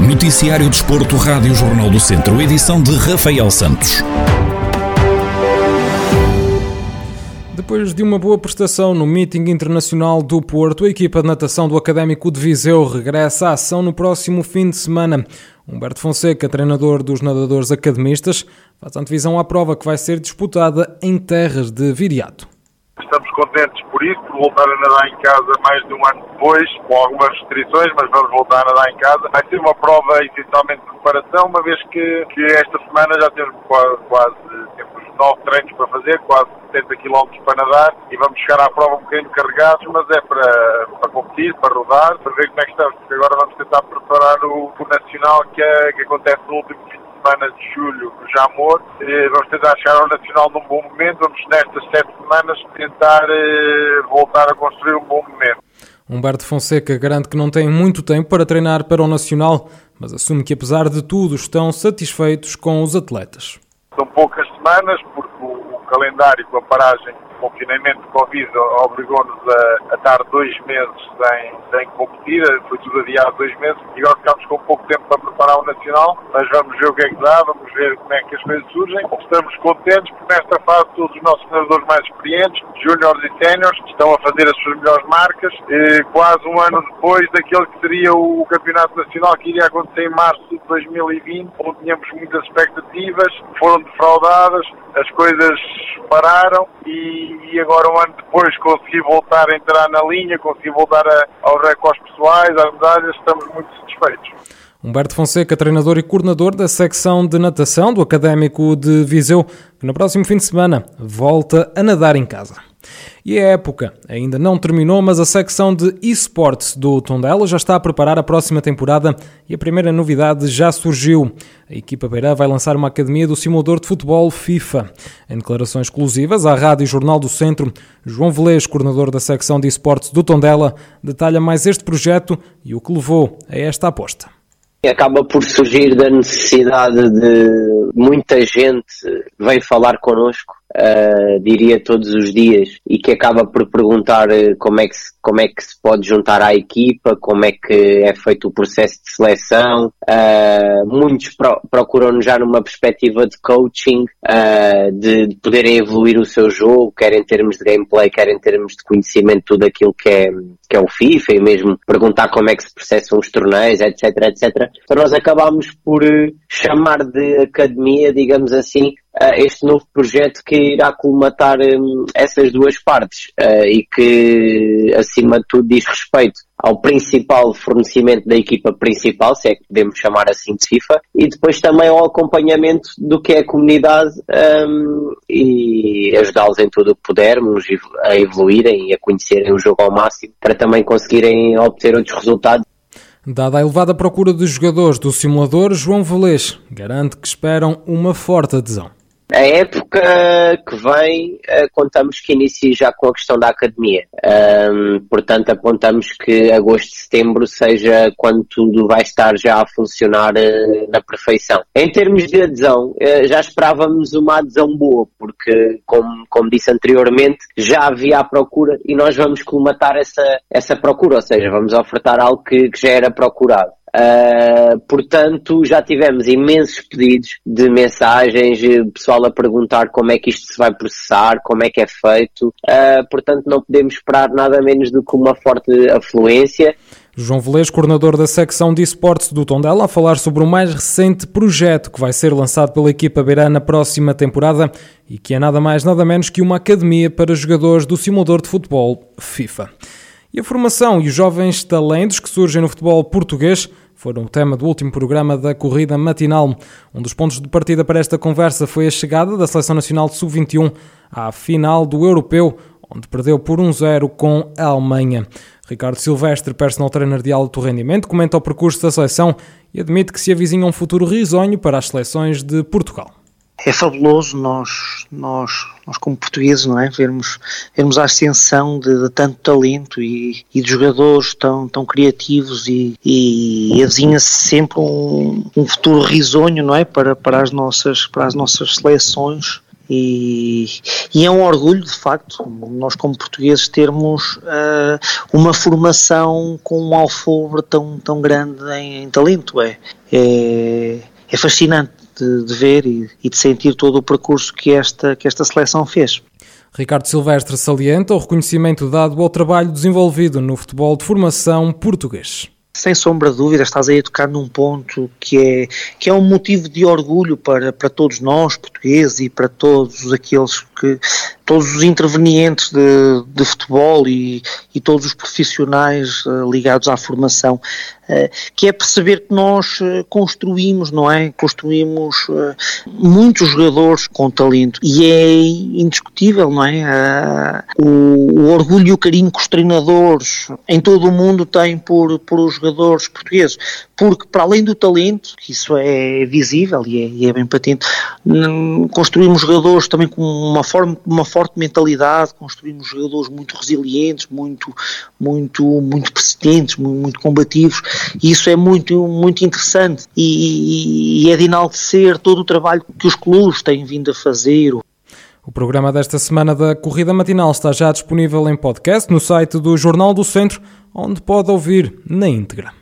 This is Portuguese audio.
Noticiário Desporto, Rádio Jornal do Centro, edição de Rafael Santos. Depois de uma boa prestação no Meeting Internacional do Porto, a equipa de natação do Académico de Viseu regressa à ação no próximo fim de semana. Humberto Fonseca, treinador dos nadadores academistas, faz antevisão à prova que vai ser disputada em terras de Viriato. Estamos contentes por isso, por voltar a nadar em casa mais de um ano depois, com algumas restrições, mas vamos voltar a nadar em casa. Vai ser uma prova essencialmente de preparação, uma vez que, que esta semana já temos quase, quase temos nove treinos para fazer, quase 70 km para nadar e vamos chegar à prova um bocadinho carregados, mas é para, para competir, para rodar, para ver como é que estamos, porque agora vamos tentar preparar o, o Nacional que, é, que acontece no último fim semana de julho no Jamor. Vamos tentar chegar ao Nacional num bom momento. Vamos, nestas sete semanas, tentar eh, voltar a construir um bom momento. Humberto Fonseca garante que não tem muito tempo para treinar para o Nacional, mas assume que, apesar de tudo, estão satisfeitos com os atletas. São poucas semanas, porque o calendário com a paragem confinamento de Covid obrigou-nos a, a, estar dois meses sem, sem competir, foi tudo adiado dois meses e agora ficamos com pouco tempo para preparar o Nacional, mas vamos ver o que é que dá, vamos ver como é que as coisas surgem. Estamos contentes porque nesta fase todos os nossos treinadores mais experientes, júniores e séniores, estão a fazer as suas melhores marcas, e quase um ano depois daquele que seria o Campeonato Nacional que iria acontecer em março de 2020, onde tínhamos muitas expectativas, foram defraudadas, as coisas pararam e, e, agora um ano depois consegui voltar a entrar na linha, consegui voltar a, aos recordes pessoais, às medalhas, estamos muito satisfeitos. Humberto Fonseca, treinador e coordenador da secção de natação do Académico de Viseu, que no próximo fim de semana volta a nadar em casa. E a época ainda não terminou, mas a secção de esportes do Tondela já está a preparar a próxima temporada e a primeira novidade já surgiu. A equipa beira vai lançar uma academia do simulador de futebol FIFA. Em declarações exclusivas à Rádio Jornal do Centro, João Velez, coordenador da secção de esportes do Tondela, detalha mais este projeto e o que levou a esta aposta. Acaba por surgir da necessidade de muita gente veio falar connosco uh, diria todos os dias, e que acaba por perguntar uh, como, é que se, como é que se pode juntar à equipa, como é que é feito o processo de seleção. Uh, muitos pro, procuram já numa perspectiva de coaching, de, de, poderem evoluir o seu jogo, quer em termos de gameplay, quer em termos de conhecimento tudo aquilo que é, que é o FIFA, e mesmo perguntar como é que se processam os torneios, etc, etc. Então nós acabámos por chamar de academia, digamos assim, este novo projeto que irá colmatar um, essas duas partes uh, e que, acima de tudo, diz respeito ao principal fornecimento da equipa principal, se é que podemos chamar assim de FIFA, e depois também ao acompanhamento do que é a comunidade um, e ajudá-los em tudo o que pudermos a evoluírem e a conhecerem o jogo ao máximo para também conseguirem obter outros resultados. Dada a elevada procura de jogadores do simulador, João Velez garante que esperam uma forte adesão. A época que vem, eh, contamos que inicie já com a questão da academia. Um, portanto, apontamos que agosto, setembro seja quando tudo vai estar já a funcionar uh, na perfeição. Em termos de adesão, uh, já esperávamos uma adesão boa, porque, como, como disse anteriormente, já havia a procura e nós vamos colmatar essa, essa procura, ou seja, vamos ofertar algo que, que já era procurado. Uh, portanto, já tivemos imensos pedidos de mensagens, pessoal a perguntar como é que isto se vai processar, como é que é feito. Uh, portanto, não podemos esperar nada menos do que uma forte afluência. João Velez, coordenador da secção de esportes do Tondela, a falar sobre o mais recente projeto que vai ser lançado pela equipa beirã na próxima temporada e que é nada mais nada menos que uma academia para jogadores do simulador de futebol FIFA. E a formação e os jovens talentos que surgem no futebol português foram o tema do último programa da corrida matinal. Um dos pontos de partida para esta conversa foi a chegada da Seleção Nacional de Sub-21 à final do Europeu, onde perdeu por 1-0 com a Alemanha. Ricardo Silvestre, personal trainer de alto rendimento, comenta o percurso da seleção e admite que se avizinha um futuro risonho para as seleções de Portugal é fabuloso nós, nós, nós como portugueses, não é? Vermos, vermos a ascensão de, de tanto talento e, e, de jogadores tão, tão criativos e, e avizinha-se sempre um, um futuro risonho, não é? Para, para, as nossas, para as nossas seleções E, e, é um orgulho, de facto, nós como portugueses termos uh, uma formação com um alfobre tão, tão grande em, em talento. É, é, é fascinante de, de ver e, e, de sentir todo o percurso que esta, que esta seleção fez. Ricardo Silvestre salienta o reconhecimento dado ao trabalho desenvolvido no futebol de formação português sem sombra de dúvida, estás aí a tocar num ponto que é, que é um motivo de orgulho para, para todos nós, portugueses, e para todos aqueles que, todos os intervenientes de, de futebol e, e todos os profissionais uh, ligados à formação, uh, que é perceber que nós uh, construímos, não é? Construímos muitos jogadores com talento e é indiscutível, não é? O, o, orgulho e o carinho que os treinadores em todo o mundo têm por, por os jogadores portugueses, porque para além do talento, que isso é visível e é, e é bem patente, construímos jogadores também com uma forma, uma forte mentalidade, construímos jogadores muito resilientes, muito, muito, muito persistentes, muito, muito combativos, e isso é muito, muito interessante e, e é de enaltecer todo o trabalho que os clubes têm vindo a fazer. O programa desta semana da Corrida Matinal está já disponível em podcast no site do Jornal do Centro, onde pode ouvir na íntegra.